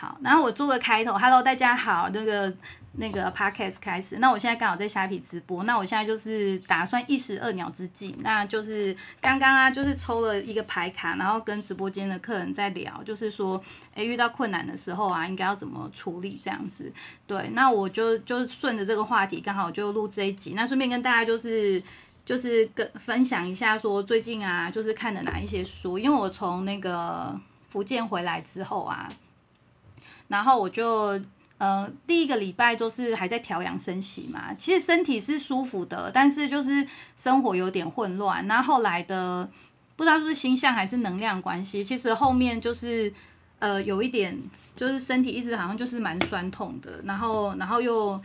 好，然后我做个开头，Hello，大家好，那个那个 Podcast 开始。那我现在刚好在虾皮直播，那我现在就是打算一石二鸟之计，那就是刚刚啊，就是抽了一个牌卡，然后跟直播间的客人在聊，就是说，诶，遇到困难的时候啊，应该要怎么处理这样子。对，那我就就顺着这个话题，刚好就录这一集，那顺便跟大家就是就是跟分享一下，说最近啊，就是看的哪一些书，因为我从那个福建回来之后啊。然后我就，呃，第一个礼拜就是还在调养身息嘛，其实身体是舒服的，但是就是生活有点混乱。那后来的不知道是不是星象还是能量关系，其实后面就是，呃，有一点就是身体一直好像就是蛮酸痛的，然后然后又。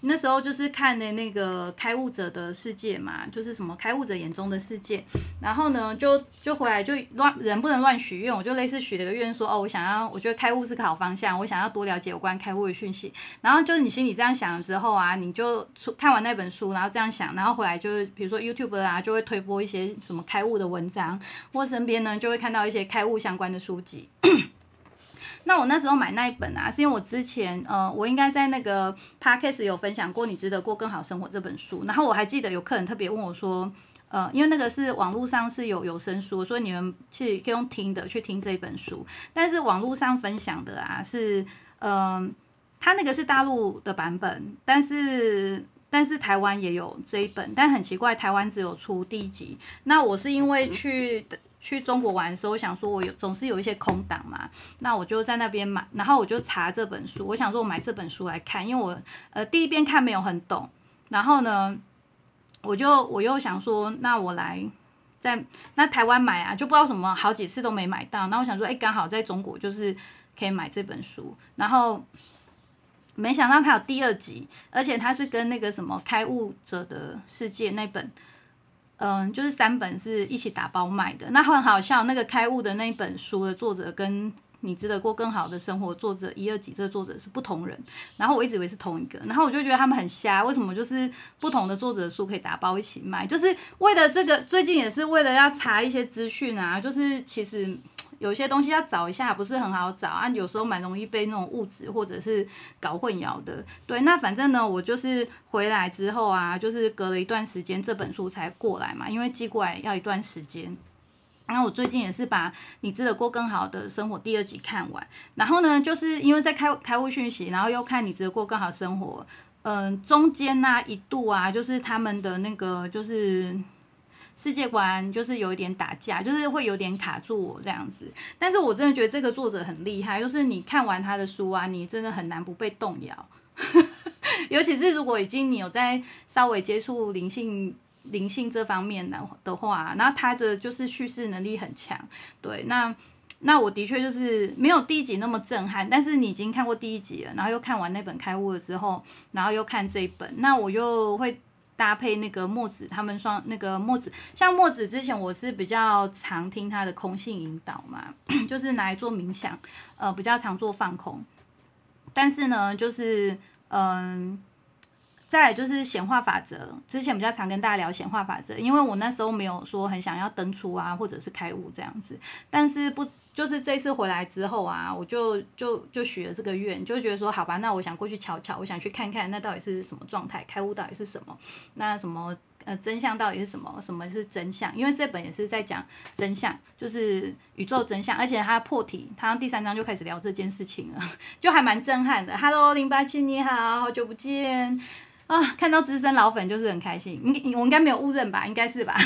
那时候就是看的那个开悟者的世界嘛，就是什么开悟者眼中的世界。然后呢，就就回来就乱人不能乱许愿，我就类似许了个愿说，哦，我想要，我觉得开悟是个好方向，我想要多了解有关开悟的讯息。然后就是你心里这样想了之后啊，你就出看完那本书，然后这样想，然后回来就是比如说 YouTube 啊，就会推播一些什么开悟的文章，或身边呢就会看到一些开悟相关的书籍。那我那时候买那一本啊，是因为我之前呃，我应该在那个 podcast 有分享过《你值得过更好生活》这本书。然后我还记得有客人特别问我说，呃，因为那个是网络上是有有声书，所以你们是可以用听的去听这一本书。但是网络上分享的啊，是嗯，他那个是大陆的版本，但是但是台湾也有这一本，但很奇怪，台湾只有出第一集。那我是因为去。去中国玩的时候，我想说我有总是有一些空档嘛，那我就在那边买，然后我就查这本书，我想说我买这本书来看，因为我呃第一遍看没有很懂，然后呢，我就我又想说，那我来在那台湾买啊，就不知道什么好几次都没买到，那我想说，哎，刚好在中国就是可以买这本书，然后没想到它有第二集，而且它是跟那个什么开悟者的世界那本。嗯，就是三本是一起打包卖的，那很好笑。那个开悟的那一本书的作者跟你值得过更好的生活作者一二几这个作者是不同人，然后我一直以为是同一个，然后我就觉得他们很瞎，为什么就是不同的作者的书可以打包一起卖？就是为了这个，最近也是为了要查一些资讯啊，就是其实。有些东西要找一下，不是很好找啊，有时候蛮容易被那种物质或者是搞混淆的。对，那反正呢，我就是回来之后啊，就是隔了一段时间，这本书才过来嘛，因为寄过来要一段时间。然后我最近也是把你值得过更好的生活第二集看完，然后呢，就是因为在开开悟讯息，然后又看你值得过更好生活，嗯，中间呢一度啊，就是他们的那个就是。世界观就是有一点打架，就是会有点卡住我这样子。但是我真的觉得这个作者很厉害，就是你看完他的书啊，你真的很难不被动摇。尤其是如果已经你有在稍微接触灵性、灵性这方面的的话，然后他的就是叙事能力很强。对，那那我的确就是没有第一集那么震撼，但是你已经看过第一集了，然后又看完那本开悟了之后，然后又看这一本，那我就会。搭配那个墨子，他们双那个墨子，像墨子之前我是比较常听他的空性引导嘛，就是拿来做冥想，呃，比较常做放空。但是呢，就是嗯，再来就是显化法则，之前比较常跟大家聊显化法则，因为我那时候没有说很想要登出啊，或者是开悟这样子，但是不。就是这次回来之后啊，我就就就许了这个愿，就觉得说好吧，那我想过去瞧瞧，我想去看看那到底是什么状态，开悟到底是什么，那什么呃真相到底是什么，什么是真相？因为这本也是在讲真相，就是宇宙真相，而且它破题，它第三章就开始聊这件事情了，就还蛮震撼的。Hello 零八七你好，好久不见。啊，看到资深老粉就是很开心，你我应该没有误认吧？应该是吧？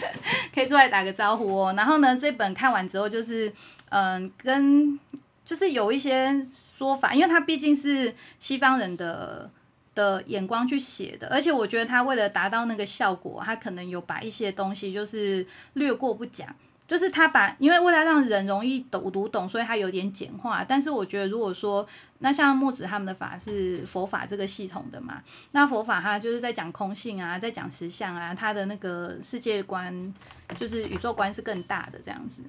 可以出来打个招呼哦。然后呢，这本看完之后就是，嗯，跟就是有一些说法，因为他毕竟是西方人的的眼光去写的，而且我觉得他为了达到那个效果，他可能有把一些东西就是略过不讲。就是他把，因为为了让人容易懂读懂，所以他有点简化。但是我觉得，如果说那像墨子他们的法是佛法这个系统的嘛，那佛法它就是在讲空性啊，在讲实相啊，它的那个世界观就是宇宙观是更大的这样子。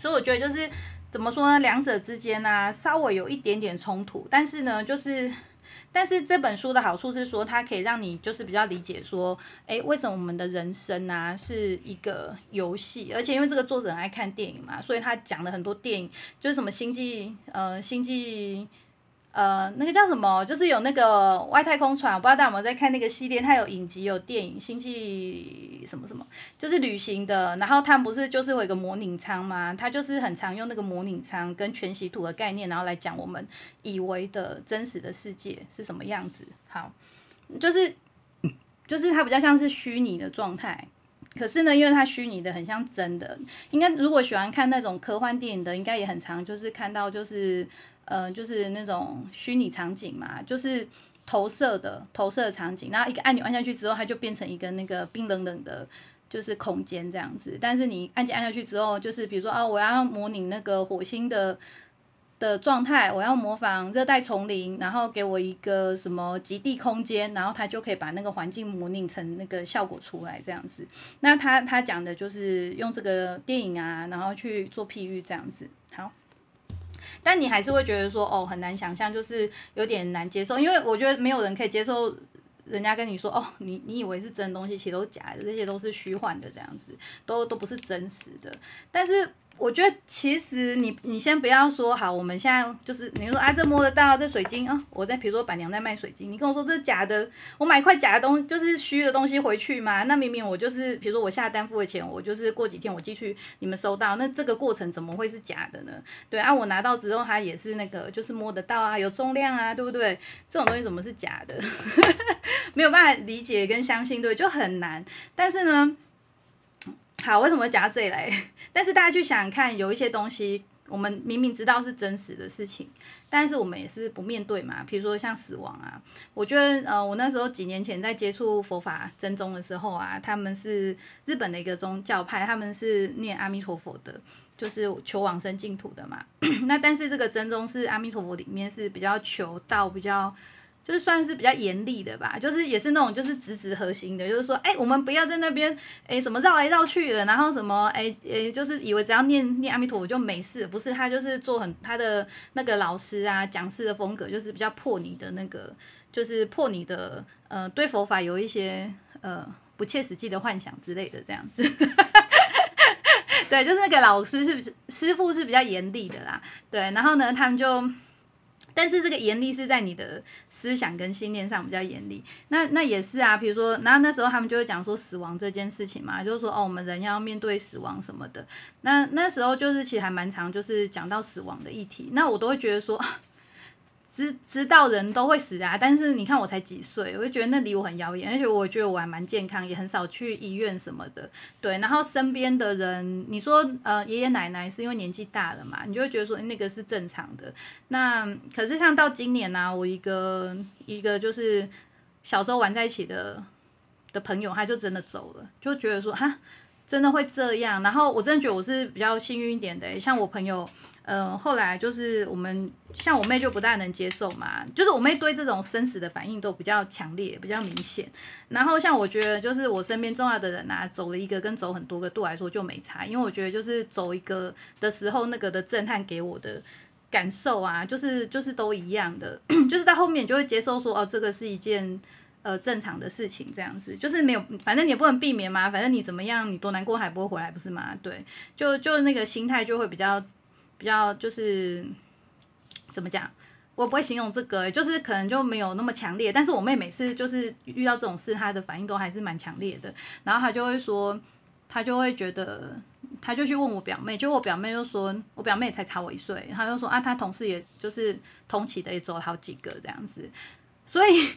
所以我觉得就是怎么说呢，两者之间呢稍微有一点点冲突，但是呢就是但是这本书的好处是说，它可以让你就是比较理解说，哎，为什么我们的人生啊是一个游戏？而且因为这个作者很爱看电影嘛，所以他讲了很多电影，就是什么星际，呃，星际。呃，那个叫什么？就是有那个外太空船，我不知道大家有没有在看那个系列，它有影集、有电影，《星际什么什么》，就是旅行的。然后他们不是就是有一个模拟舱吗？他就是很常用那个模拟舱跟全息图的概念，然后来讲我们以为的真实的世界是什么样子。好，就是就是它比较像是虚拟的状态，可是呢，因为它虚拟的很像真的。应该如果喜欢看那种科幻电影的，应该也很常就是看到就是。呃，就是那种虚拟场景嘛，就是投射的投射场景，然后一个按钮按下去之后，它就变成一个那个冰冷冷的，就是空间这样子。但是你按键按下去之后，就是比如说啊，我要模拟那个火星的的状态，我要模仿热带丛林，然后给我一个什么极地空间，然后它就可以把那个环境模拟成那个效果出来这样子。那他他讲的就是用这个电影啊，然后去做譬喻这样子。好。但你还是会觉得说，哦，很难想象，就是有点难接受，因为我觉得没有人可以接受人家跟你说，哦，你你以为是真东西，其实都是假的，这些都是虚幻的，这样子，都都不是真实的，但是。我觉得其实你你先不要说好，我们现在就是你说啊，这摸得到这水晶啊，我在比如说板娘在卖水晶，你跟我说这是假的，我买一块假的东就是虚的东西回去嘛？那明明我就是比如说我下单付的钱，我就是过几天我寄去你们收到，那这个过程怎么会是假的呢？对啊，我拿到之后它也是那个就是摸得到啊，有重量啊，对不对？这种东西怎么是假的？没有办法理解跟相信，对，就很难。但是呢。好，为什么讲到这里来？但是大家去想看，有一些东西，我们明明知道是真实的事情，但是我们也是不面对嘛。比如说像死亡啊，我觉得，呃，我那时候几年前在接触佛法真宗的时候啊，他们是日本的一个宗教派，他们是念阿弥陀佛的，就是求往生净土的嘛。那但是这个真宗是阿弥陀佛里面是比较求道比较。就是算是比较严厉的吧，就是也是那种就是直直核心的，就是说，哎，我们不要在那边，哎，什么绕来绕去的，然后什么，哎，哎，就是以为只要念念阿弥陀佛就没事，不是他就是做很他的那个老师啊讲师的风格，就是比较破你的那个，就是破你的呃对佛法有一些呃不切实际的幻想之类的这样子，对，就是那个老师是师傅是比较严厉的啦，对，然后呢他们就。但是这个严厉是在你的思想跟信念上比较严厉，那那也是啊，比如说，然后那时候他们就会讲说死亡这件事情嘛，就是说哦，我们人要面对死亡什么的，那那时候就是其实还蛮长，就是讲到死亡的议题，那我都会觉得说。知知道人都会死啊，但是你看我才几岁，我就觉得那离我很遥远，而且我觉得我还蛮健康，也很少去医院什么的。对，然后身边的人，你说呃爷爷奶奶是因为年纪大了嘛，你就会觉得说那个是正常的。那可是像到今年呢，我一个一个就是小时候玩在一起的的朋友，他就真的走了，就觉得说哈真的会这样。然后我真的觉得我是比较幸运一点的，像我朋友。嗯，后来就是我们像我妹就不大能接受嘛，就是我妹对这种生死的反应都比较强烈，比较明显。然后像我觉得，就是我身边重要的人啊，走了一个跟走很多个对我来说就没差，因为我觉得就是走一个的时候，那个的震撼给我的感受啊，就 是就是都一样的，就是到后面就会接受说，哦，这个是一件呃正常的事情，这样子，就是没有，反正你也不能避免嘛，反正你怎么样，你多难过还不会回来，不是吗？对，就就那个心态就会比较。比较就是怎么讲，我不会形容这个，就是可能就没有那么强烈。但是我妹每次就是遇到这种事，她的反应都还是蛮强烈的。然后她就会说，她就会觉得，她就去问我表妹，就我表妹就说，我表妹才差我一岁，她就说啊，她同事也就是同期的也走了好几个这样子，所以。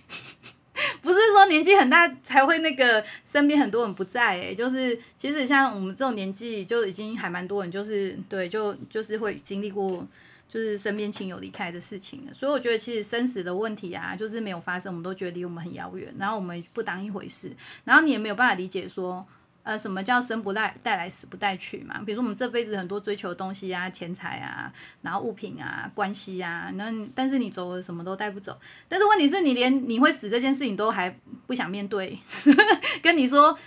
不是说年纪很大才会那个身边很多人不在哎，就是其实像我们这种年纪就已经还蛮多人，就是对，就就是会经历过就是身边亲友离开的事情了。所以我觉得其实生死的问题啊，就是没有发生，我们都觉得离我们很遥远，然后我们不当一回事，然后你也没有办法理解说。呃，什么叫生不带带来，死不带去嘛？比如说我们这辈子很多追求的东西啊，钱财啊，然后物品啊，关系啊，那但是你走了什么都带不走。但是问题是你连你会死这件事情都还不想面对，跟你说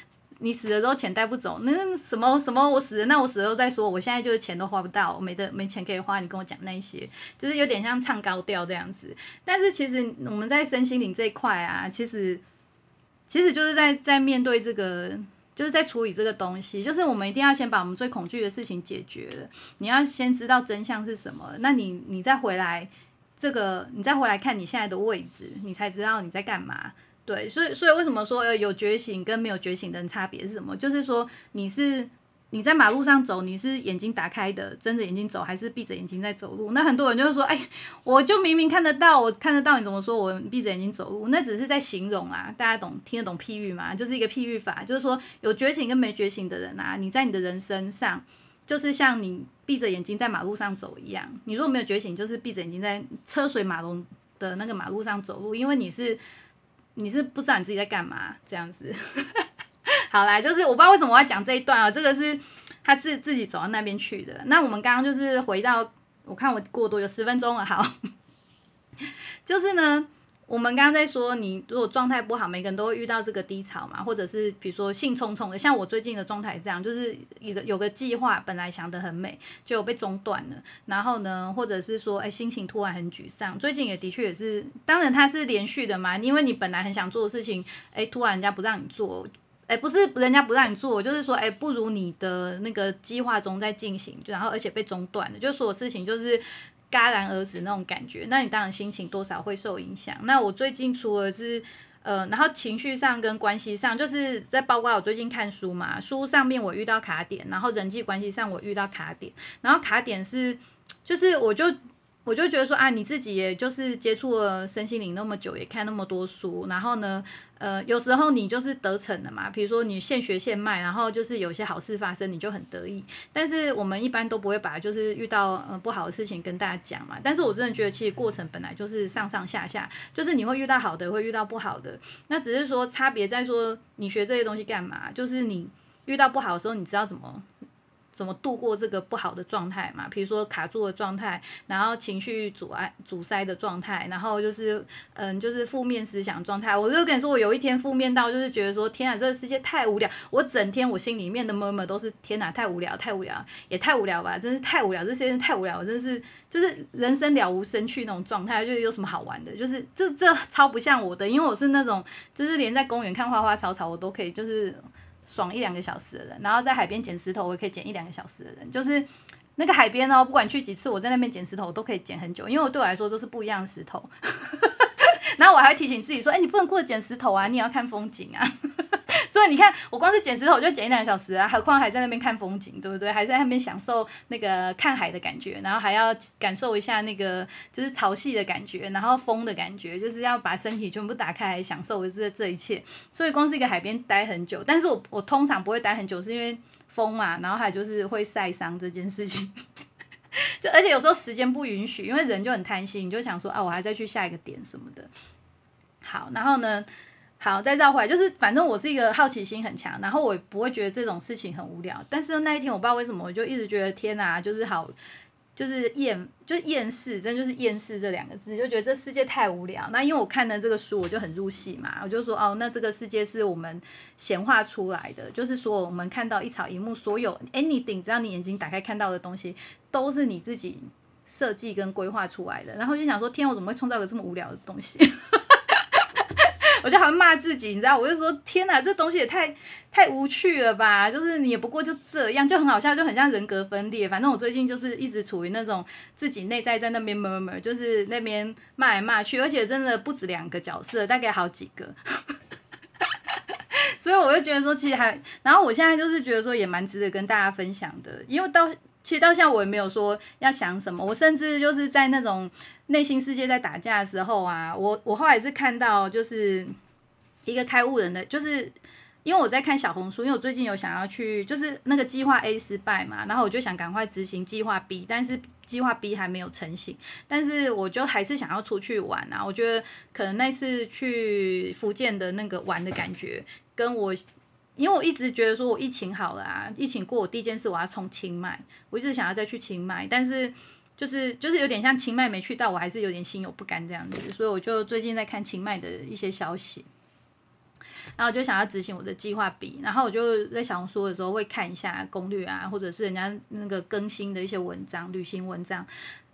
你死了之后钱带不走，那什么什么我死了，那我死了再说，我现在就是钱都花不到，没得没钱可以花，你跟我讲那些，就是有点像唱高调这样子。但是其实我们在身心灵这一块啊，其实其实就是在在面对这个，就是在处理这个东西，就是我们一定要先把我们最恐惧的事情解决了，你要先知道真相是什么，那你你再回来这个，你再回来看你现在的位置，你才知道你在干嘛。对，所以所以为什么说有觉醒跟没有觉醒的差别是什么？就是说你是你在马路上走，你是眼睛打开的，睁着眼睛走，还是闭着眼睛在走路？那很多人就是说，哎，我就明明看得到，我看得到，你怎么说我闭着眼睛走路？那只是在形容啊，大家懂听得懂譬喻吗？就是一个譬喻法，就是说有觉醒跟没觉醒的人啊，你在你的人生上，就是像你闭着眼睛在马路上走一样。你如果没有觉醒，就是闭着眼睛在车水马龙的那个马路上走路，因为你是。你是不知道你自己在干嘛这样子，好啦，就是我不知道为什么我要讲这一段啊，这个是他自自己走到那边去的。那我们刚刚就是回到，我看我过多有十分钟了，好，就是呢。我们刚刚在说，你如果状态不好，每个人都会遇到这个低潮嘛，或者是比如说兴冲冲的，像我最近的状态这样，就是一个有个计划，本来想得很美，就被中断了。然后呢，或者是说，哎，心情突然很沮丧。最近也的确也是，当然它是连续的嘛，因为你本来很想做的事情，哎，突然人家不让你做，哎，不是人家不让你做，就是说，哎，不如你的那个计划中在进行，然后而且被中断了，就所有事情就是。戛然而止那种感觉，那你当然心情多少会受影响。那我最近除了是呃，然后情绪上跟关系上，就是在包括我最近看书嘛，书上面我遇到卡点，然后人际关系上我遇到卡点，然后卡点是就是我就。我就觉得说啊，你自己也就是接触了身心灵那么久，也看那么多书，然后呢，呃，有时候你就是得逞的嘛，比如说你现学现卖，然后就是有些好事发生，你就很得意。但是我们一般都不会把就是遇到呃不好的事情跟大家讲嘛。但是我真的觉得，其实过程本来就是上上下下，就是你会遇到好的，会遇到不好的。那只是说差别在说，你学这些东西干嘛？就是你遇到不好的时候，你知道怎么。怎么度过这个不好的状态嘛？比如说卡住的状态，然后情绪阻碍、阻塞的状态，然后就是嗯，就是负面思想状态。我就跟你说，我有一天负面到就是觉得说，天啊，这个世界太无聊。我整天我心里面的 murmur 都是天哪，太无聊，太无聊，也太无聊吧，真是太无聊，这些人太无聊，真是就是人生了无生趣那种状态，就有什么好玩的？就是这这超不像我的，因为我是那种就是连在公园看花花草草，我都可以就是。爽一两个小时的人，然后在海边捡石头，我也可以捡一两个小时的人，就是那个海边哦，不管去几次，我在那边捡石头，都可以捡很久，因为我对我来说都是不一样的石头。然后我还会提醒自己说，哎，你不能过捡石头啊，你也要看风景啊。所以你看，我光是捡石头我就捡一两个小时啊，何况还在那边看风景，对不对？还在那边享受那个看海的感觉，然后还要感受一下那个就是潮汐的感觉，然后风的感觉，就是要把身体全部打开来，享受这这一切。所以光是一个海边待很久，但是我我通常不会待很久，是因为风嘛，然后还就是会晒伤这件事情。就而且有时候时间不允许，因为人就很贪心，你就想说啊，我还再去下一个点什么的。好，然后呢？好，再绕回来，就是反正我是一个好奇心很强，然后我不会觉得这种事情很无聊。但是那一天我不知道为什么，我就一直觉得天哪，就是好，就是厌，就是厌世，真就是厌世这两个字，就觉得这世界太无聊。那因为我看了这个书，我就很入戏嘛，我就说哦，那这个世界是我们显化出来的，就是说我们看到一草一木，所有 anything，只要你眼睛打开看到的东西，都是你自己设计跟规划出来的。然后就想说，天，我怎么会创造个这么无聊的东西？我就好像骂自己，你知道，我就说天哪，这东西也太太无趣了吧！就是你也不过就这样，就很好笑，就很像人格分裂。反正我最近就是一直处于那种自己内在在那边默默就是那边骂来骂去，而且真的不止两个角色，大概好几个。所以我就觉得说，其实还，然后我现在就是觉得说，也蛮值得跟大家分享的，因为到其实到现在我也没有说要想什么，我甚至就是在那种。内心世界在打架的时候啊，我我后来是看到就是一个开悟人的，就是因为我在看小红书，因为我最近有想要去，就是那个计划 A 失败嘛，然后我就想赶快执行计划 B，但是计划 B 还没有成型，但是我就还是想要出去玩啊，我觉得可能那次去福建的那个玩的感觉，跟我因为我一直觉得说我疫情好了啊，疫情过我第一件事我要冲清迈，我一直想要再去清迈，但是。就是就是有点像清迈没去到，我还是有点心有不甘这样子，所以我就最近在看清迈的一些消息。然后我就想要执行我的计划 B，然后我就在小红书的时候会看一下攻略啊，或者是人家那个更新的一些文章、旅行文章，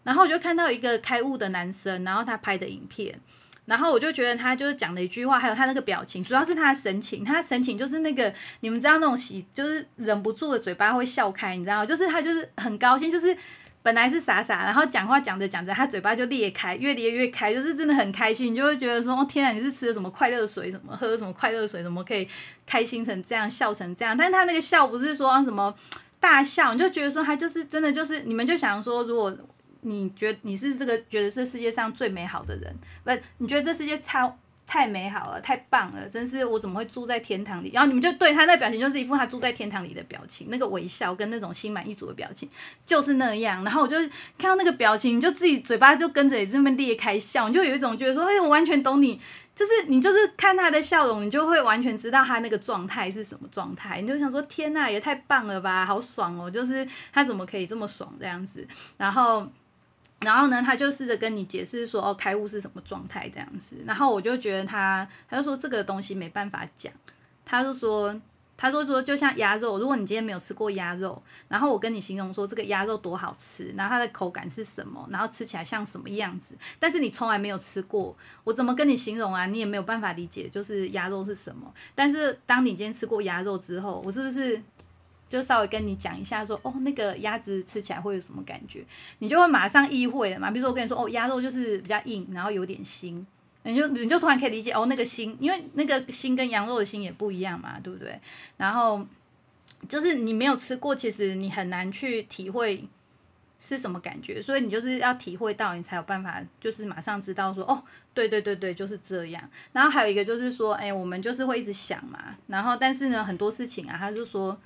然后我就看到一个开悟的男生，然后他拍的影片。然后我就觉得他就是讲的一句话，还有他那个表情，主要是他的神情，他神情就是那个你们知道那种喜，就是忍不住的嘴巴会笑开，你知道就是他就是很高兴，就是本来是傻傻，然后讲话讲着讲着，他嘴巴就裂开，越裂越开，就是真的很开心，你就会觉得说，哦天啊，你是吃了什么快乐水，什么喝了什么快乐水，怎么可以开心成这样，笑成这样？但是他那个笑不是说什么大笑，你就觉得说他就是真的就是你们就想说如果。你觉你是这个觉得这世界上最美好的人，不？你觉得这世界超太美好了，太棒了，真是我怎么会住在天堂里？然后你们就对他那表情就是一副他住在天堂里的表情，那个微笑跟那种心满意足的表情就是那样。然后我就看到那个表情，你就自己嘴巴就跟着也这么裂开笑，你就有一种觉得说，哎，我完全懂你，就是你就是看他的笑容，你就会完全知道他那个状态是什么状态。你就想说，天呐，也太棒了吧，好爽哦！就是他怎么可以这么爽这样子？然后。然后呢，他就试着跟你解释说，哦，开悟是什么状态这样子。然后我就觉得他，他就说这个东西没办法讲。他就说，他说说就像鸭肉，如果你今天没有吃过鸭肉，然后我跟你形容说这个鸭肉多好吃，然后它的口感是什么，然后吃起来像什么样子，但是你从来没有吃过，我怎么跟你形容啊？你也没有办法理解，就是鸭肉是什么。但是当你今天吃过鸭肉之后，我是不是？就稍微跟你讲一下，说哦，那个鸭子吃起来会有什么感觉，你就会马上意会了嘛。比如说我跟你说，哦，鸭肉就是比较硬，然后有点腥，你就你就突然可以理解哦，那个腥，因为那个腥跟羊肉的腥也不一样嘛，对不对？然后就是你没有吃过，其实你很难去体会是什么感觉，所以你就是要体会到，你才有办法，就是马上知道说，哦，对对对对，就是这样。然后还有一个就是说，哎，我们就是会一直想嘛，然后但是呢，很多事情啊，他就说。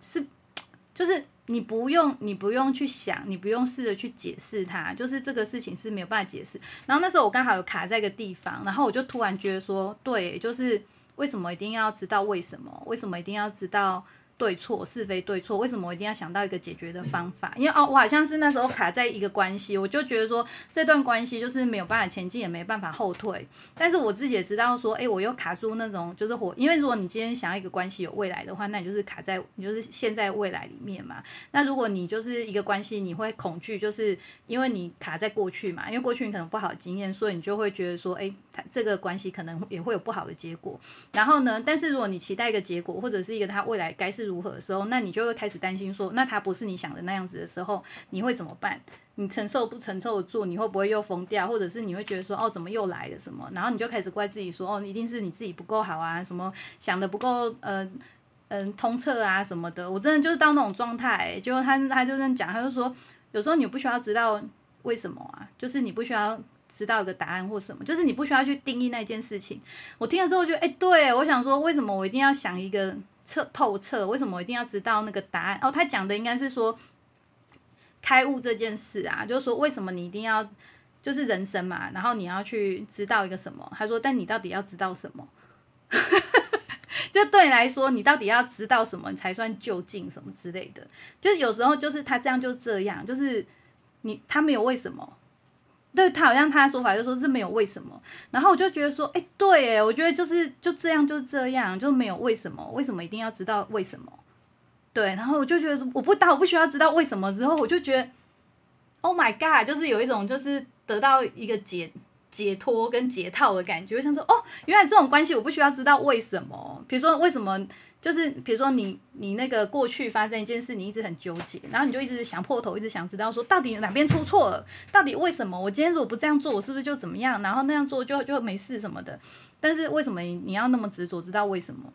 是，就是你不用，你不用去想，你不用试着去解释它，就是这个事情是没有办法解释。然后那时候我刚好有卡在一个地方，然后我就突然觉得说，对，就是为什么一定要知道为什么？为什么一定要知道？对错是非对错，为什么我一定要想到一个解决的方法？因为哦，我好像是那时候卡在一个关系，我就觉得说这段关系就是没有办法前进，也没办法后退。但是我自己也知道说，哎，我又卡住那种就是火，因为如果你今天想要一个关系有未来的话，那你就是卡在你就是现在未来里面嘛。那如果你就是一个关系，你会恐惧，就是因为你卡在过去嘛，因为过去你可能不好的经验，所以你就会觉得说，哎，他这个关系可能也会有不好的结果。然后呢，但是如果你期待一个结果，或者是一个他未来该是。如何的时候，那你就会开始担心说，那他不是你想的那样子的时候，你会怎么办？你承受不承受得住？你会不会又疯掉？或者是你会觉得说，哦，怎么又来了什么？然后你就开始怪自己说，哦，一定是你自己不够好啊，什么想的不够，呃，嗯，通彻啊什么的。我真的就是到那种状态，结果他他就这样讲，他就说，有时候你不需要知道为什么啊，就是你不需要。知道一个答案或什么，就是你不需要去定义那件事情。我听了之后觉得，哎，对我想说，为什么我一定要想一个彻透彻？为什么一定要知道那个答案？哦，他讲的应该是说开悟这件事啊，就是说为什么你一定要就是人生嘛，然后你要去知道一个什么？他说，但你到底要知道什么？就对你来说，你到底要知道什么，你才算就近什么之类的？就有时候就是他这样就这样，就是你他没有为什么。对他好像他的说法就说是没有为什么，然后我就觉得说，哎，对，哎，我觉得就是就这样就是这样，就没有为什么，为什么一定要知道为什么？对，然后我就觉得说，我不答，我不需要知道为什么之后，我就觉得，Oh my God，就是有一种就是得到一个解解脱跟解套的感觉，我想说，哦，原来这种关系我不需要知道为什么，比如说为什么。就是比如说你你那个过去发生一件事，你一直很纠结，然后你就一直想破头，一直想知道说到底哪边出错了，到底为什么我今天如果不这样做，我是不是就怎么样？然后那样做就就没事什么的。但是为什么你要那么执着知道为什么？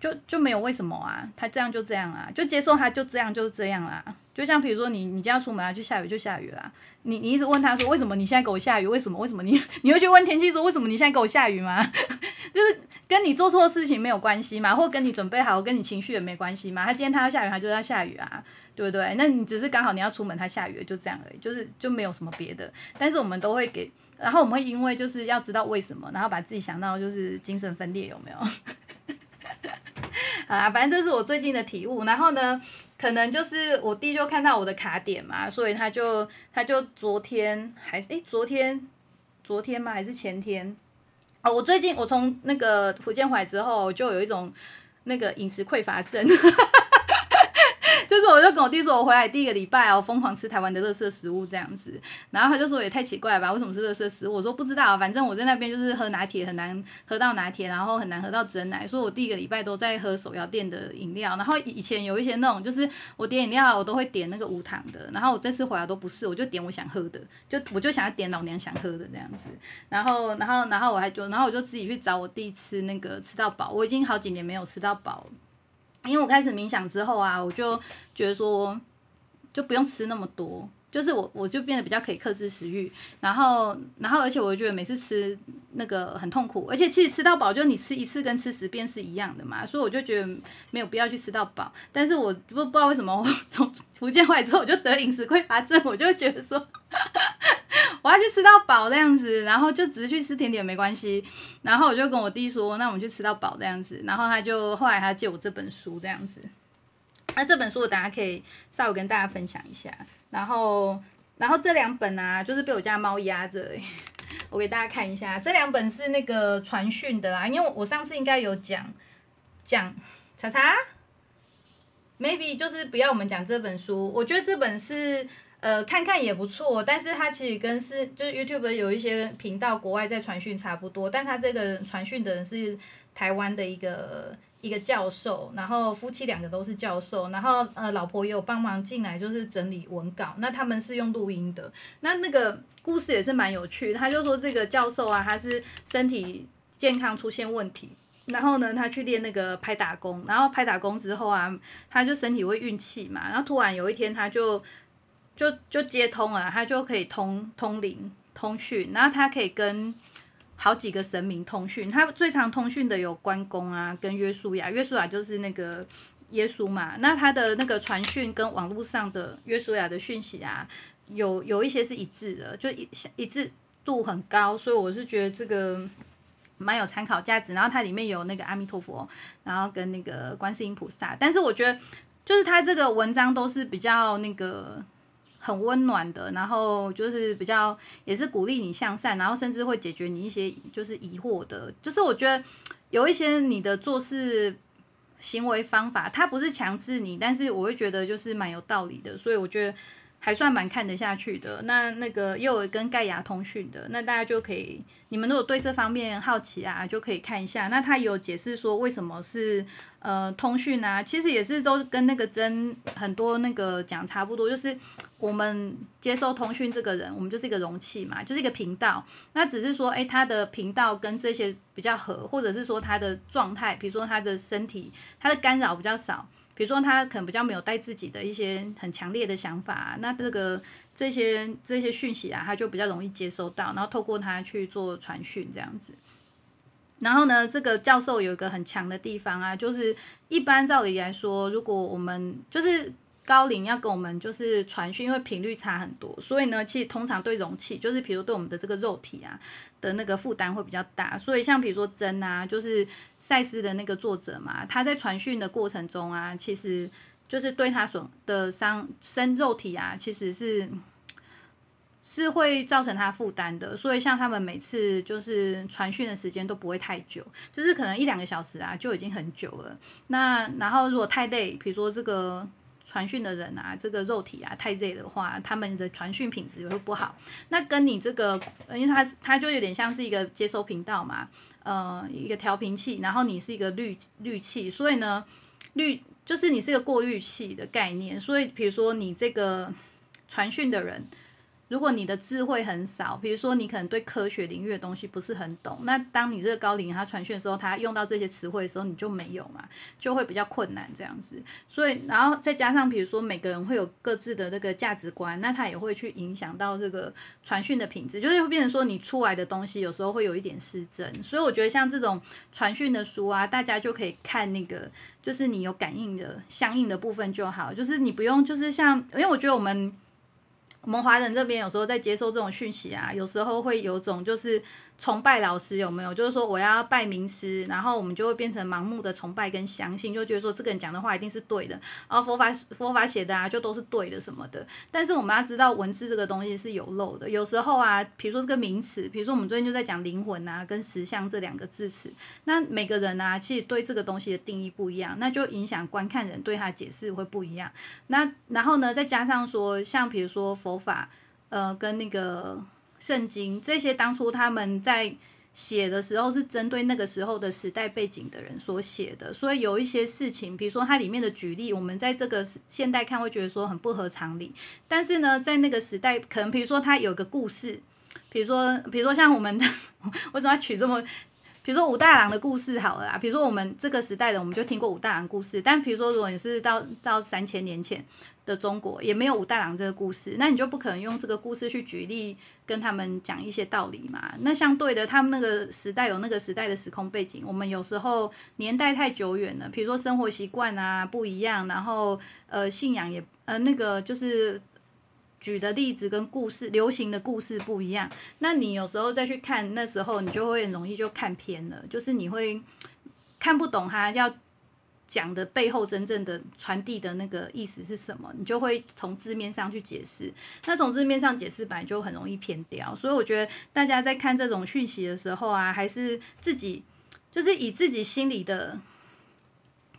就就没有为什么啊？他这样就这样啊，就接受他就这样就是这样啦。就像比如说你你今天出门啊，就下雨就下雨啦。你你一直问他说为什么你现在给我下雨？为什么为什么 你你会去问天气说为什么你现在给我下雨吗？就是跟你做错事情没有关系嘛，或跟你准备好，跟你情绪也没关系嘛。他今天他要下雨，他就要下雨啊，对不对？那你只是刚好你要出门，他下雨就这样而已，就是就没有什么别的。但是我们都会给，然后我们会因为就是要知道为什么，然后把自己想到就是精神分裂有没有？啊，反正这是我最近的体悟。然后呢？可能就是我弟就看到我的卡点嘛，所以他就他就昨天还是诶，昨天昨天吗还是前天哦，我最近我从那个福建回来之后，就有一种那个饮食匮乏症。就是我就跟我弟说，我回来第一个礼拜哦，疯狂吃台湾的乐色食物这样子，然后他就说也太奇怪了吧，为什么是乐色食物？我说不知道，反正我在那边就是喝拿铁很难喝到拿铁，然后很难喝到真奶，所以我第一个礼拜都在喝手摇店的饮料。然后以前有一些那种就是我点饮料我都会点那个无糖的，然后我这次回来都不是，我就点我想喝的，就我就想要点老娘想喝的这样子。然后然后然后我还就然后我就自己去找我弟吃那个吃到饱，我已经好几年没有吃到饱。因为我开始冥想之后啊，我就觉得说，就不用吃那么多，就是我我就变得比较可以克制食欲，然后然后而且我觉得每次吃那个很痛苦，而且其实吃到饱就你吃一次跟吃十遍是一样的嘛，所以我就觉得没有必要去吃到饱。但是我不不知道为什么我 从福建回来之后我就得饮食匮乏症，我就觉得说。我要去吃到饱这样子，然后就只是去吃甜点没关系。然后我就跟我弟说，那我们去吃到饱这样子。然后他就后来他借我这本书这样子。那这本书我等下可以稍微跟大家分享一下。然后，然后这两本啊，就是被我家猫压着。我给大家看一下，这两本是那个传讯的啊，因为我上次应该有讲讲查查，maybe 就是不要我们讲这本书。我觉得这本是。呃，看看也不错，但是它其实跟是就是 YouTube 有一些频道国外在传讯差不多，但他这个传讯的人是台湾的一个一个教授，然后夫妻两个都是教授，然后呃老婆也有帮忙进来就是整理文稿，那他们是用录音的，那那个故事也是蛮有趣，他就说这个教授啊，他是身体健康出现问题，然后呢他去练那个拍打功，然后拍打功之后啊，他就身体会运气嘛，然后突然有一天他就。就就接通了，他就可以通通灵通讯，然后他可以跟好几个神明通讯。他最常通讯的有关公啊，跟约书亚。约书亚就是那个耶稣嘛。那他的那个传讯跟网络上的约书亚的讯息啊，有有一些是一致的，就一一致度很高。所以我是觉得这个蛮有参考价值。然后它里面有那个阿弥陀佛，然后跟那个观世音菩萨。但是我觉得，就是他这个文章都是比较那个。很温暖的，然后就是比较也是鼓励你向善，然后甚至会解决你一些就是疑惑的。就是我觉得有一些你的做事行为方法，它不是强制你，但是我会觉得就是蛮有道理的，所以我觉得。还算蛮看得下去的，那那个又有跟盖亚通讯的，那大家就可以，你们如果对这方面好奇啊，就可以看一下。那他有解释说为什么是呃通讯啊，其实也是都跟那个真很多那个讲差不多，就是我们接收通讯这个人，我们就是一个容器嘛，就是一个频道。那只是说，哎，他的频道跟这些比较合，或者是说他的状态，比如说他的身体，他的干扰比较少。比如说他可能比较没有带自己的一些很强烈的想法，那这个这些这些讯息啊，他就比较容易接收到，然后透过他去做传讯这样子。然后呢，这个教授有一个很强的地方啊，就是一般照理来说，如果我们就是高龄要跟我们就是传讯，因为频率差很多，所以呢，其实通常对容器，就是比如对我们的这个肉体啊的那个负担会比较大，所以像比如说针啊，就是。赛斯的那个作者嘛，他在传讯的过程中啊，其实就是对他所的伤身肉体啊，其实是是会造成他负担的。所以像他们每次就是传讯的时间都不会太久，就是可能一两个小时啊就已经很久了。那然后如果太累，比如说这个传讯的人啊，这个肉体啊太累的话，他们的传讯品质也会不好。那跟你这个，因为他他就有点像是一个接收频道嘛。呃，一个调频器，然后你是一个滤滤器，所以呢，滤就是你是一个过滤器的概念。所以，比如说你这个传讯的人。如果你的智慧很少，比如说你可能对科学领域的东西不是很懂，那当你这个高龄他传讯的时候，他用到这些词汇的时候，你就没有嘛，就会比较困难这样子。所以，然后再加上比如说每个人会有各自的那个价值观，那他也会去影响到这个传讯的品质，就是会变成说你出来的东西有时候会有一点失真。所以我觉得像这种传讯的书啊，大家就可以看那个，就是你有感应的相应的部分就好，就是你不用就是像，因为我觉得我们。我们华人这边有时候在接受这种讯息啊，有时候会有种就是崇拜老师有没有？就是说我要拜名师，然后我们就会变成盲目的崇拜跟相信，就觉得说这个人讲的话一定是对的，然后佛法佛法写的啊就都是对的什么的。但是我们要知道文字这个东西是有漏的，有时候啊，比如说这个名词，比如说我们最近就在讲灵魂啊跟实相这两个字词，那每个人啊其实对这个东西的定义不一样，那就影响观看人对他解释会不一样。那然后呢，再加上说像比如说。佛法，呃，跟那个圣经这些，当初他们在写的时候是针对那个时候的时代背景的人所写的，所以有一些事情，比如说它里面的举例，我们在这个现代看会觉得说很不合常理，但是呢，在那个时代，可能比如说它有个故事，比如说，比如说像我们为什么要取这么？比如说武大郎的故事好了啦，比如说我们这个时代的我们就听过武大郎故事，但比如说如果你是到到三千年前的中国，也没有武大郎这个故事，那你就不可能用这个故事去举例跟他们讲一些道理嘛。那相对的，他们那个时代有那个时代的时空背景，我们有时候年代太久远了，比如说生活习惯啊不一样，然后呃信仰也呃那个就是。举的例子跟故事流行的故事不一样，那你有时候再去看那时候，你就会很容易就看偏了，就是你会看不懂他要讲的背后真正的传递的那个意思是什么，你就会从字面上去解释，那从字面上解释本来就很容易偏掉，所以我觉得大家在看这种讯息的时候啊，还是自己就是以自己心里的。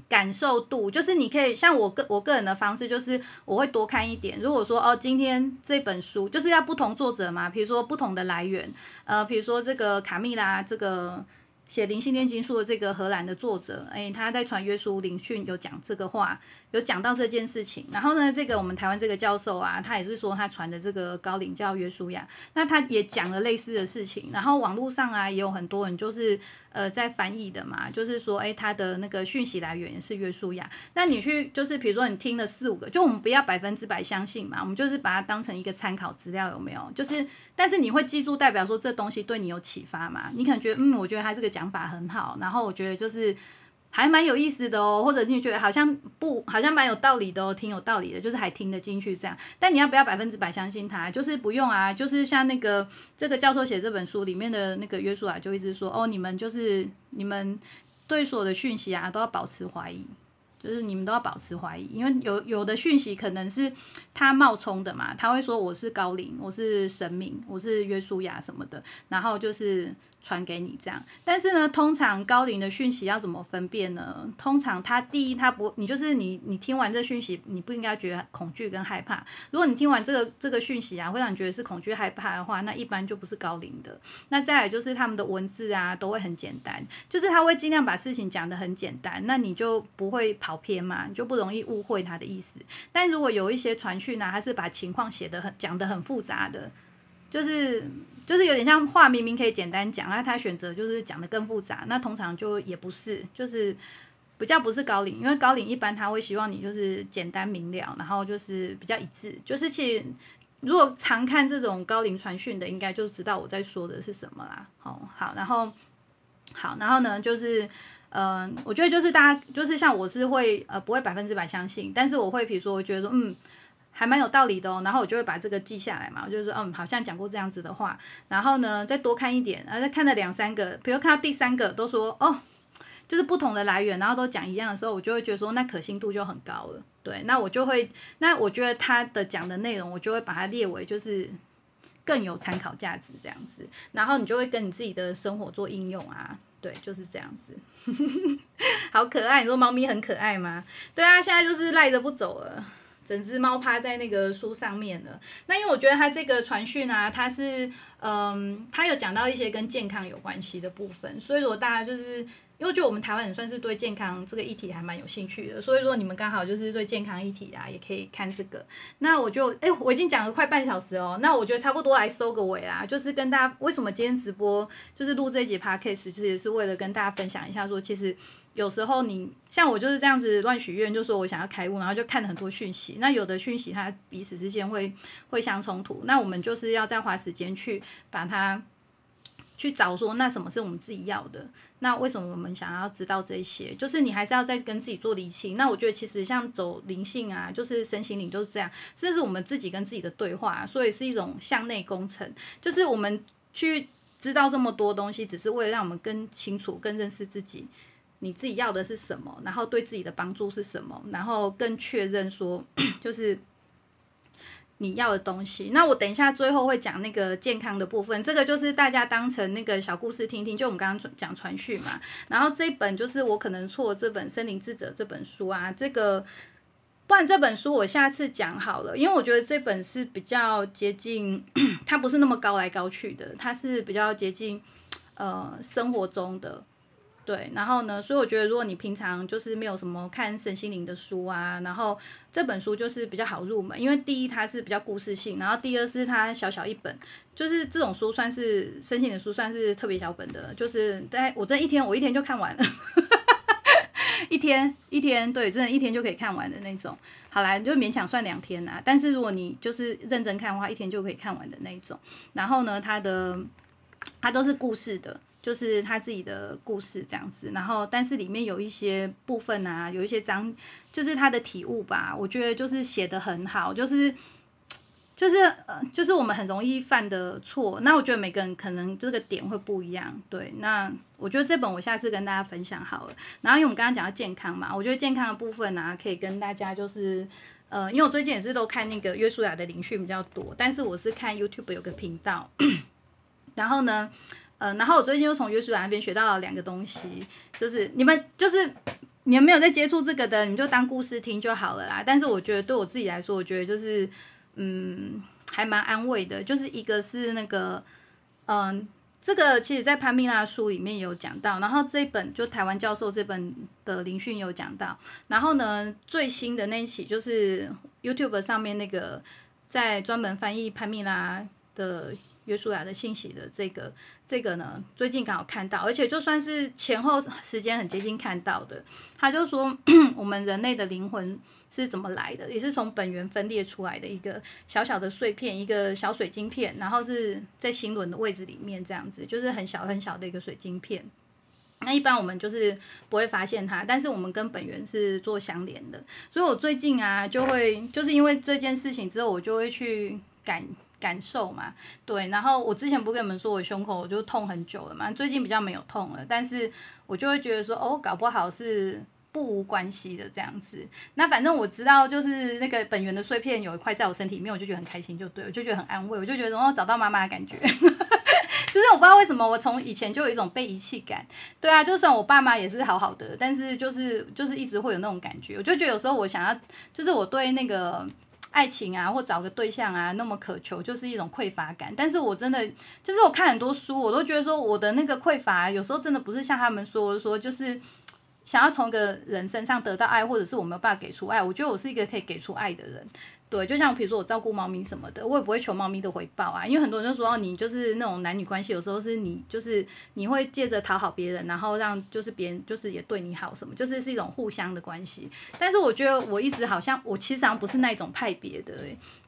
感受度就是你可以像我个我个人的方式，就是我会多看一点。如果说哦，今天这本书就是要不同作者嘛，比如说不同的来源，呃，比如说这个卡密拉这个写《灵性炼金术》的这个荷兰的作者，哎，他在传约书灵讯有讲这个话，有讲到这件事情。然后呢，这个我们台湾这个教授啊，他也是说他传的这个高领教约书亚，那他也讲了类似的事情。然后网络上啊，也有很多人就是。呃，在翻译的嘛，就是说，哎，他的那个讯息来源是约书亚。那你去，就是比如说你听了四五个，就我们不要百分之百相信嘛，我们就是把它当成一个参考资料，有没有？就是，但是你会记住，代表说这东西对你有启发嘛？你可能觉得，嗯，我觉得他这个讲法很好，然后我觉得就是。还蛮有意思的哦，或者你觉得好像不，好像蛮有道理的哦，挺有道理的，就是还听得进去这样。但你要不要百分之百相信他？就是不用啊，就是像那个这个教授写这本书里面的那个约书亚，就一直说哦，你们就是你们对所有的讯息啊都要保持怀疑，就是你们都要保持怀疑，因为有有的讯息可能是他冒充的嘛，他会说我是高龄，我是神明，我是约书亚什么的，然后就是。传给你这样，但是呢，通常高龄的讯息要怎么分辨呢？通常他第一，他不，你就是你，你听完这讯息，你不应该觉得恐惧跟害怕。如果你听完这个这个讯息啊，会让你觉得是恐惧害怕的话，那一般就不是高龄的。那再来就是他们的文字啊，都会很简单，就是他会尽量把事情讲得很简单，那你就不会跑偏嘛，你就不容易误会他的意思。但如果有一些传讯呢，他是把情况写得很讲得很复杂的，就是。就是有点像话，明明可以简单讲，那他选择就是讲的更复杂，那通常就也不是，就是比较不是高领，因为高领一般他会希望你就是简单明了，然后就是比较一致，就是其实如果常看这种高龄传讯的，应该就知道我在说的是什么啦。好，好，然后好，然后呢，就是嗯，我觉得就是大家就是像我是会呃不会百分之百相信，但是我会比如说我觉得说嗯。还蛮有道理的哦，然后我就会把这个记下来嘛，我就说，嗯，好像讲过这样子的话，然后呢，再多看一点，然后再看了两三个，比如看到第三个都说，哦，就是不同的来源，然后都讲一样的时候，我就会觉得说，那可信度就很高了，对，那我就会，那我觉得他的讲的内容，我就会把它列为就是更有参考价值这样子，然后你就会跟你自己的生活做应用啊，对，就是这样子，好可爱，你说猫咪很可爱吗？对啊，现在就是赖着不走了。整只猫趴在那个书上面了。那因为我觉得它这个传讯啊，它是嗯，它有讲到一些跟健康有关系的部分。所以如果大家就是因为就我们台湾人算是对健康这个议题还蛮有兴趣的，所以如果你们刚好就是对健康议题啊，也可以看这个。那我就哎，我已经讲了快半小时哦，那我觉得差不多来收个尾啦，就是跟大家为什么今天直播就是录这一集 podcast，其实也是为了跟大家分享一下说，其实。有时候你像我就是这样子乱许愿，就说我想要开悟，然后就看了很多讯息。那有的讯息它彼此之间会会相冲突，那我们就是要再花时间去把它去找说那什么是我们自己要的，那为什么我们想要知道这些？就是你还是要再跟自己做理清。那我觉得其实像走灵性啊，就是身心灵都是这样，这是我们自己跟自己的对话，所以是一种向内工程，就是我们去知道这么多东西，只是为了让我们更清楚、更认识自己。你自己要的是什么？然后对自己的帮助是什么？然后更确认说，就是你要的东西。那我等一下最后会讲那个健康的部分，这个就是大家当成那个小故事听听。就我们刚刚讲传讯嘛，然后这本就是我可能错这本《森林智者》这本书啊，这个不然这本书我下次讲好了，因为我觉得这本是比较接近，它不是那么高来高去的，它是比较接近呃生活中的。对，然后呢？所以我觉得，如果你平常就是没有什么看身心灵的书啊，然后这本书就是比较好入门，因为第一它是比较故事性，然后第二是它小小一本，就是这种书算是身心的书，算是特别小本的，就是在我这一天我一天就看完了，一天一天，对，真的，一天就可以看完的那种。好来，就勉强算两天啦。但是如果你就是认真看的话，一天就可以看完的那种。然后呢，它的它都是故事的。就是他自己的故事这样子，然后但是里面有一些部分啊，有一些章，就是他的体悟吧，我觉得就是写的很好，就是就是呃，就是我们很容易犯的错，那我觉得每个人可能这个点会不一样，对，那我觉得这本我下次跟大家分享好了。然后因为我们刚刚讲到健康嘛，我觉得健康的部分呢，可以跟大家就是呃，因为我最近也是都看那个约书亚的灵讯比较多，但是我是看 YouTube 有个频道，然后呢。呃，然后我最近又从约书亚那边学到了两个东西，就是你们就是你们没有在接触这个的，你就当故事听就好了啦。但是我觉得对我自己来说，我觉得就是嗯，还蛮安慰的。就是一个是那个嗯，这个其实在潘蜜拉书里面有讲到，然后这本就台湾教授这本的灵讯有讲到，然后呢最新的那一期就是 YouTube 上面那个在专门翻译潘蜜拉的。约书亚的信息的这个这个呢，最近刚好看到，而且就算是前后时间很接近看到的，他就说 我们人类的灵魂是怎么来的，也是从本源分裂出来的一个小小的碎片，一个小水晶片，然后是在星轮的位置里面这样子，就是很小很小的一个水晶片。那一般我们就是不会发现它，但是我们跟本源是做相连的，所以我最近啊就会就是因为这件事情之后，我就会去感。感受嘛，对，然后我之前不跟你们说我胸口我就痛很久了嘛，最近比较没有痛了，但是我就会觉得说，哦，搞不好是不无关系的这样子。那反正我知道，就是那个本源的碎片有一块在我身体里面，我就觉得很开心，就对，我就觉得很安慰，我就觉得哦找到妈妈的感觉。就是我不知道为什么，我从以前就有一种被遗弃感。对啊，就算我爸妈也是好好的，但是就是就是一直会有那种感觉，我就觉得有时候我想要，就是我对那个。爱情啊，或找个对象啊，那么渴求，就是一种匮乏感。但是我真的，就是我看很多书，我都觉得说，我的那个匮乏，有时候真的不是像他们说说，就是想要从一个人身上得到爱，或者是我没有办法给出爱。我觉得我是一个可以给出爱的人。对，就像比如说我照顾猫咪什么的，我也不会求猫咪的回报啊，因为很多人就说，你就是那种男女关系，有时候是你就是你会借着讨好别人，然后让就是别人就是也对你好什么，就是是一种互相的关系。但是我觉得我一直好像我其实好像不是那种派别的，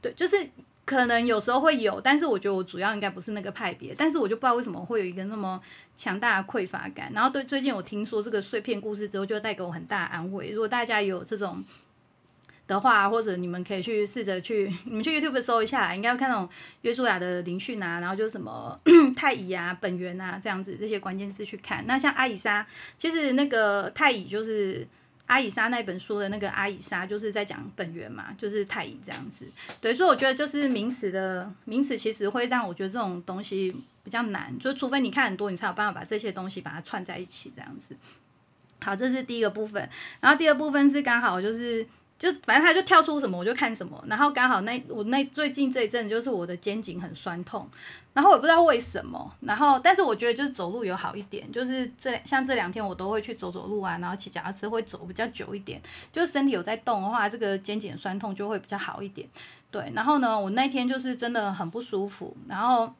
对，就是可能有时候会有，但是我觉得我主要应该不是那个派别。但是我就不知道为什么会有一个那么强大的匮乏感。然后对最近我听说这个碎片故事之后，就带给我很大的安慰。如果大家有这种。的话，或者你们可以去试着去，你们去 YouTube 搜一下，应该会看那种约书亚的灵训啊，然后就什么 太乙啊、本源啊这样子这些关键字去看。那像阿以莎，其实那个太乙就是阿以莎那本书的那个阿以莎，就是在讲本源嘛，就是太乙这样子。对，所以我觉得就是名词的名词，其实会让我觉得这种东西比较难，就除非你看很多，你才有办法把这些东西把它串在一起这样子。好，这是第一个部分，然后第二部分是刚好就是。就反正他就跳出什么我就看什么，然后刚好那我那最近这一阵就是我的肩颈很酸痛，然后我不知道为什么，然后但是我觉得就是走路有好一点，就是这像这两天我都会去走走路啊，然后骑脚踏车会走比较久一点，就身体有在动的话，这个肩颈酸痛就会比较好一点。对，然后呢，我那天就是真的很不舒服，然后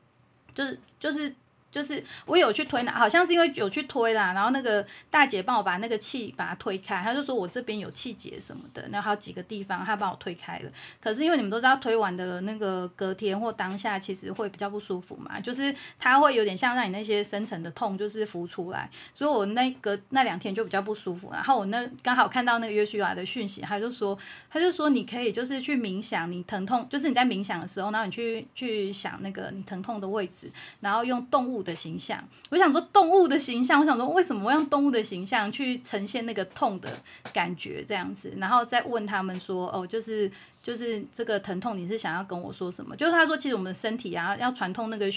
就是就是就是我有去推拿，好像是因为有去推啦，然后那个大姐帮我把那个气把它推开，她就说我这边有气结什么的，然后还有几个地方她帮我推开了。可是因为你们都知道推完的那个隔天或当下其实会比较不舒服嘛，就是它会有点像让你那些深层的痛就是浮出来，所以我那个那两天就比较不舒服。然后我那刚好看到那个约书亚的讯息，他就说他就说你可以就是去冥想，你疼痛就是你在冥想的时候，然后你去去想那个你疼痛的位置，然后用动物。的形象，我想说动物的形象，我想说为什么我用动物的形象去呈现那个痛的感觉这样子，然后再问他们说，哦，就是就是这个疼痛，你是想要跟我说什么？就是他说，其实我们的身体啊要传通那个，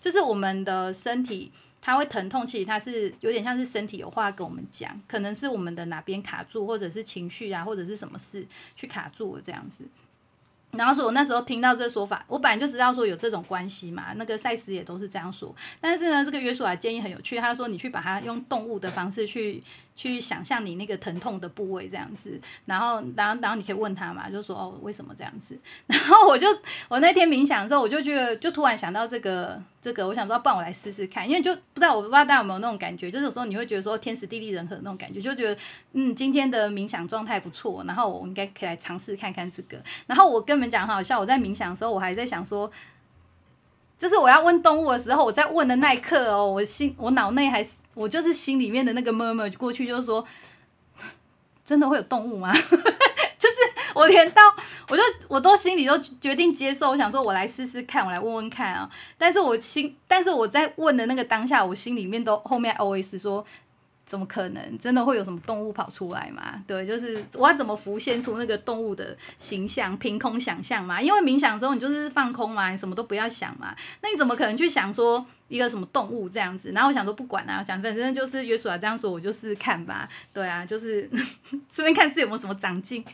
就是我们的身体它会疼痛，其实它是有点像是身体有话跟我们讲，可能是我们的哪边卡住，或者是情绪啊，或者是什么事去卡住了这样子。然后说，我那时候听到这说法，我本来就知道说有这种关系嘛。那个赛斯也都是这样说。但是呢，这个约书亚建议很有趣，他说你去把它用动物的方式去去想象你那个疼痛的部位这样子。然后，然后，然后你可以问他嘛，就说哦，为什么这样子？然后我就我那天冥想的时候，我就觉得就突然想到这个这个，我想说，不然我来试试看，因为就不知道我不知道大家有没有那种感觉，就是有时候你会觉得说天时地利人和那种感觉，就觉得嗯，今天的冥想状态不错，然后我应该可以来尝试看看这个。然后我跟你们讲很好笑，我在冥想的时候，我还在想说，就是我要问动物的时候，我在问的那一刻哦，我心我脑内还是我就是心里面的那个 murmur 过去，就是说，真的会有动物吗？我连到我就我都心里都决定接受，我想说我来试试看，我来问问看啊。但是我心，但是我在问的那个当下，我心里面都后面 always 说。怎么可能？真的会有什么动物跑出来吗？对，就是我要怎么浮现出那个动物的形象？凭空想象嘛？因为冥想之后你就是放空嘛，你什么都不要想嘛。那你怎么可能去想说一个什么动物这样子？然后我想说不管啊，讲反正就是约书亚这样说，我就试试看吧。对啊，就是 顺便看自己有没有什么长进。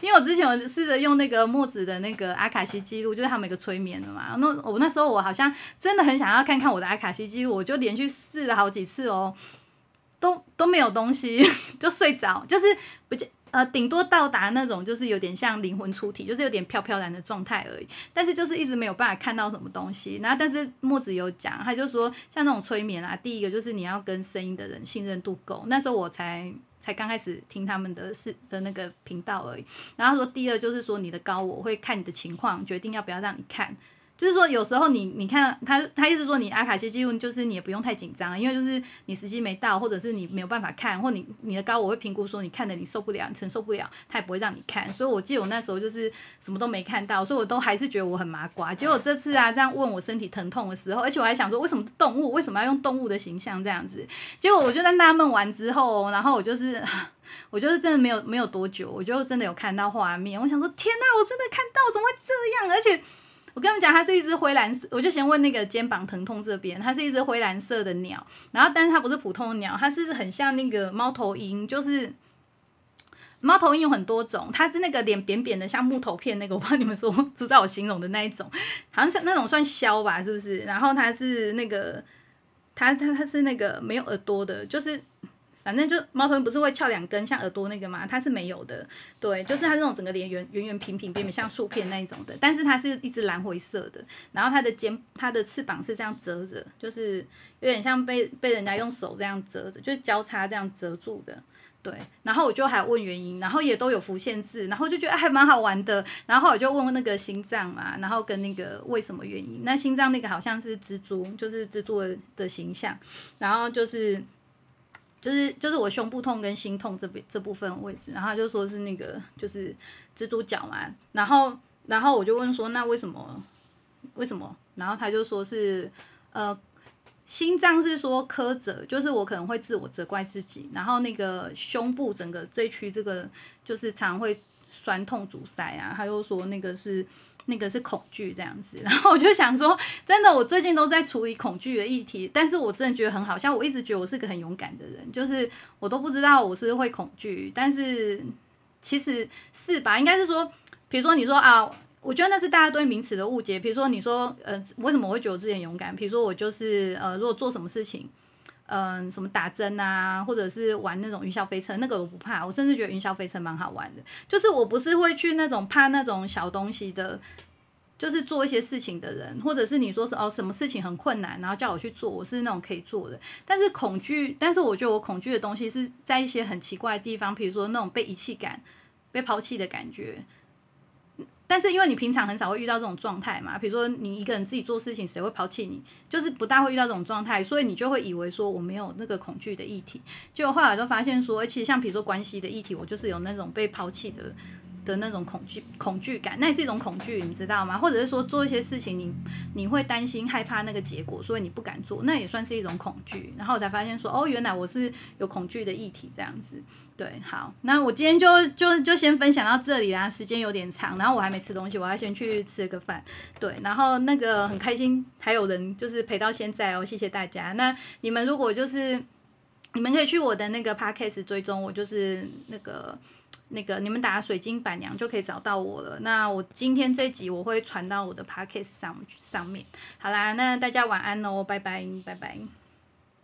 因为我之前我试着用那个墨子的那个阿卡西记录，就是他们一个催眠的嘛。那我那时候我好像真的很想要看看我的阿卡西记录，我就连续试了好几次哦。都没有东西，就睡着，就是不呃，顶多到达那种就是有点像灵魂出体，就是有点飘飘然的状态而已。但是就是一直没有办法看到什么东西。然后，但是墨子有讲，他就说像那种催眠啊，第一个就是你要跟声音的人信任度够。那时候我才才刚开始听他们的是的那个频道而已。然后说第二就是说你的高我会看你的情况，决定要不要让你看。就是说，有时候你你看他，他意思说你阿卡西记录，就是你也不用太紧张，因为就是你时机没到，或者是你没有办法看，或你你的高我会评估说你看的你受不了，你承受不了，他也不会让你看。所以我记得我那时候就是什么都没看到，所以我都还是觉得我很麻瓜。结果这次啊，这样问我身体疼痛的时候，而且我还想说，为什么动物为什么要用动物的形象这样子？结果我就在纳闷完之后，然后我就是我就是真的没有没有多久，我就真的有看到画面。我想说，天哪，我真的看到，怎么会这样？而且。我跟你们讲，它是一只灰蓝色，我就先问那个肩膀疼痛这边，它是一只灰蓝色的鸟，然后但是它不是普通鸟，它是很像那个猫头鹰，就是猫头鹰有很多种，它是那个脸扁扁的，像木头片那个，我怕你们说知道我形容的那一种，好像是那种算枭吧，是不是？然后它是那个，它它它是那个没有耳朵的，就是。反正就猫头鹰不是会翘两根像耳朵那个嘛，它是没有的，对，就是它这种整个脸圆圆圆平平扁扁像树片那一种的，但是它是一只蓝灰色的，然后它的肩它的翅膀是这样折着，就是有点像被被人家用手这样折着，就是交叉这样折住的，对，然后我就还问原因，然后也都有浮现字，然后就觉得还蛮好玩的，然后我就问问那个心脏嘛，然后跟那个为什么原因，那心脏那个好像是蜘蛛，就是蜘蛛的形象，然后就是。就是就是我胸部痛跟心痛这边这部分位置，然后他就说是那个就是蜘蛛脚嘛，然后然后我就问说那为什么为什么？然后他就说是呃心脏是说苛责，就是我可能会自我责怪自己，然后那个胸部整个这区这个就是常会酸痛阻塞啊，他又说那个是。那个是恐惧这样子，然后我就想说，真的，我最近都在处理恐惧的议题，但是我真的觉得很好，像我一直觉得我是个很勇敢的人，就是我都不知道我是会恐惧，但是其实是吧？应该是说，比如说你说啊，我觉得那是大家对名词的误解，比如说你说，呃，为什么我会觉得我自己勇敢？比如说我就是呃，如果做什么事情。嗯，什么打针啊，或者是玩那种云霄飞车，那个我不怕。我甚至觉得云霄飞车蛮好玩的。就是我不是会去那种怕那种小东西的就是做一些事情的人，或者是你说是哦什么事情很困难，然后叫我去做，我是那种可以做的。但是恐惧，但是我觉得我恐惧的东西是在一些很奇怪的地方，比如说那种被遗弃感、被抛弃的感觉。但是因为你平常很少会遇到这种状态嘛，比如说你一个人自己做事情，谁会抛弃你？就是不大会遇到这种状态，所以你就会以为说我没有那个恐惧的议题。就后来就发现说，其实像比如说关系的议题，我就是有那种被抛弃的。的那种恐惧恐惧感，那也是一种恐惧，你知道吗？或者是说做一些事情，你你会担心害怕那个结果，所以你不敢做，那也算是一种恐惧。然后我才发现说，哦，原来我是有恐惧的议题这样子。对，好，那我今天就就就先分享到这里啦，时间有点长，然后我还没吃东西，我要先去吃个饭。对，然后那个很开心，还有人就是陪到现在哦，谢谢大家。那你们如果就是你们可以去我的那个 podcast 追踪我，就是那个。那个，你们打水晶板娘就可以找到我了。那我今天这集我会传到我的 podcast 上上面。好啦，那大家晚安喽，拜拜，拜拜。